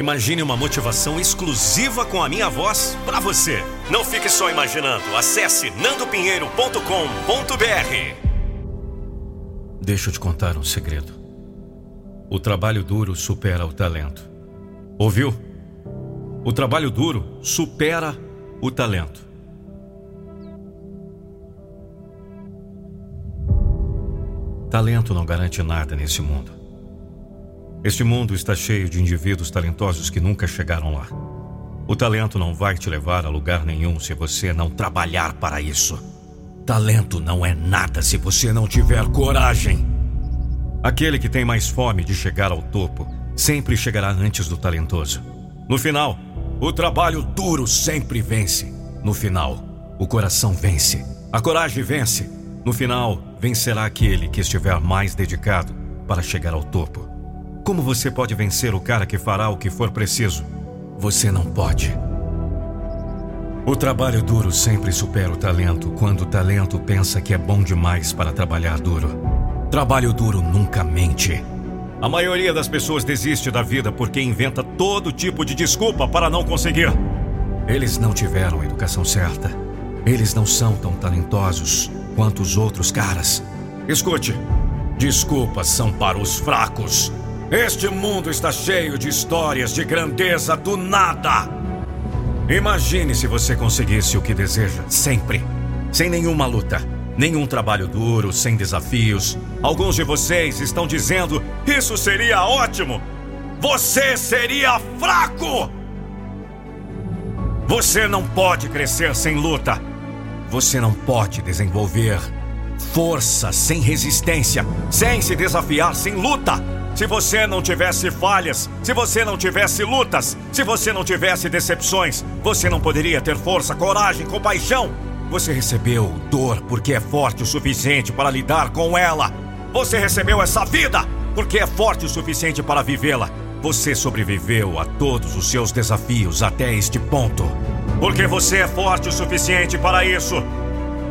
Imagine uma motivação exclusiva com a minha voz para você. Não fique só imaginando. Acesse nandopinheiro.com.br. Deixa eu te contar um segredo. O trabalho duro supera o talento. Ouviu? O trabalho duro supera o talento. Talento não garante nada nesse mundo. Este mundo está cheio de indivíduos talentosos que nunca chegaram lá. O talento não vai te levar a lugar nenhum se você não trabalhar para isso. Talento não é nada se você não tiver coragem. Aquele que tem mais fome de chegar ao topo sempre chegará antes do talentoso. No final, o trabalho duro sempre vence. No final, o coração vence. A coragem vence. No final, vencerá aquele que estiver mais dedicado para chegar ao topo. Como você pode vencer o cara que fará o que for preciso? Você não pode. O trabalho duro sempre supera o talento quando o talento pensa que é bom demais para trabalhar duro. Trabalho duro nunca mente. A maioria das pessoas desiste da vida porque inventa todo tipo de desculpa para não conseguir. Eles não tiveram a educação certa. Eles não são tão talentosos quanto os outros caras. Escute: desculpas são para os fracos. Este mundo está cheio de histórias de grandeza do nada. Imagine se você conseguisse o que deseja, sempre. Sem nenhuma luta, nenhum trabalho duro, sem desafios. Alguns de vocês estão dizendo: Isso seria ótimo! Você seria fraco! Você não pode crescer sem luta. Você não pode desenvolver força sem resistência, sem se desafiar sem luta. Se você não tivesse falhas, se você não tivesse lutas, se você não tivesse decepções, você não poderia ter força, coragem, compaixão. Você recebeu dor porque é forte o suficiente para lidar com ela. Você recebeu essa vida porque é forte o suficiente para vivê-la. Você sobreviveu a todos os seus desafios até este ponto. Porque você é forte o suficiente para isso.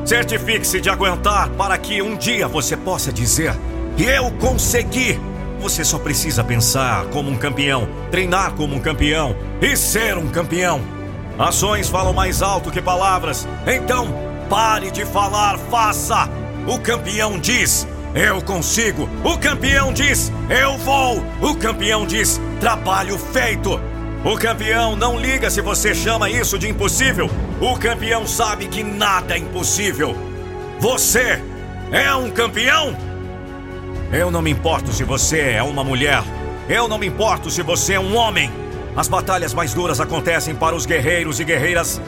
Certifique-se de aguentar para que um dia você possa dizer: Eu consegui! Você só precisa pensar como um campeão, treinar como um campeão e ser um campeão. Ações falam mais alto que palavras, então pare de falar, faça. O campeão diz: Eu consigo. O campeão diz: Eu vou. O campeão diz: Trabalho feito. O campeão não liga se você chama isso de impossível. O campeão sabe que nada é impossível. Você é um campeão? Eu não me importo se você é uma mulher. Eu não me importo se você é um homem. As batalhas mais duras acontecem para os guerreiros e guerreiras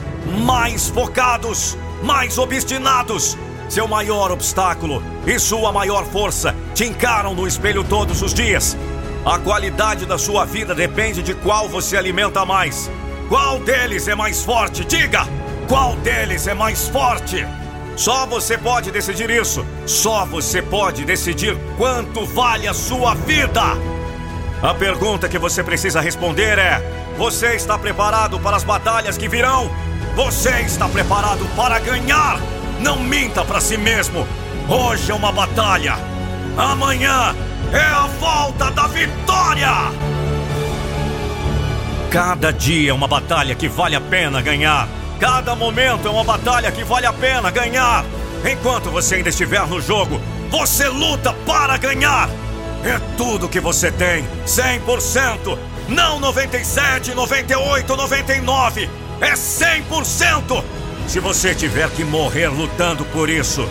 mais focados, mais obstinados. Seu maior obstáculo e sua maior força te encaram no espelho todos os dias. A qualidade da sua vida depende de qual você alimenta mais. Qual deles é mais forte? Diga! Qual deles é mais forte? Só você pode decidir isso. Só você pode decidir quanto vale a sua vida. A pergunta que você precisa responder é: Você está preparado para as batalhas que virão? Você está preparado para ganhar? Não minta para si mesmo. Hoje é uma batalha. Amanhã é a volta da vitória. Cada dia é uma batalha que vale a pena ganhar. Cada momento é uma batalha que vale a pena ganhar. Enquanto você ainda estiver no jogo, você luta para ganhar. É tudo que você tem, 100%. Não 97, 98, 99. É 100%. Se você tiver que morrer lutando por isso,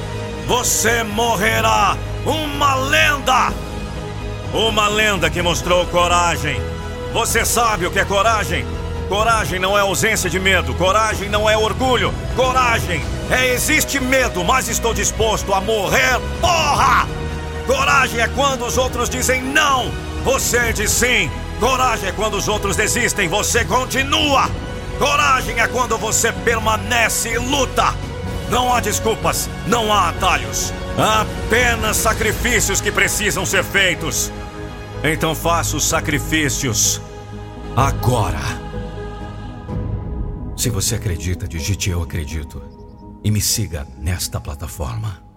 você morrerá uma lenda. Uma lenda que mostrou coragem. Você sabe o que é coragem? Coragem não é ausência de medo, coragem não é orgulho, coragem é existe medo, mas estou disposto a morrer, porra! Coragem é quando os outros dizem não, você diz sim. Coragem é quando os outros desistem, você continua. Coragem é quando você permanece e luta. Não há desculpas, não há atalhos. Há apenas sacrifícios que precisam ser feitos. Então faça os sacrifícios agora. Se você acredita, digite Eu Acredito e me siga nesta plataforma.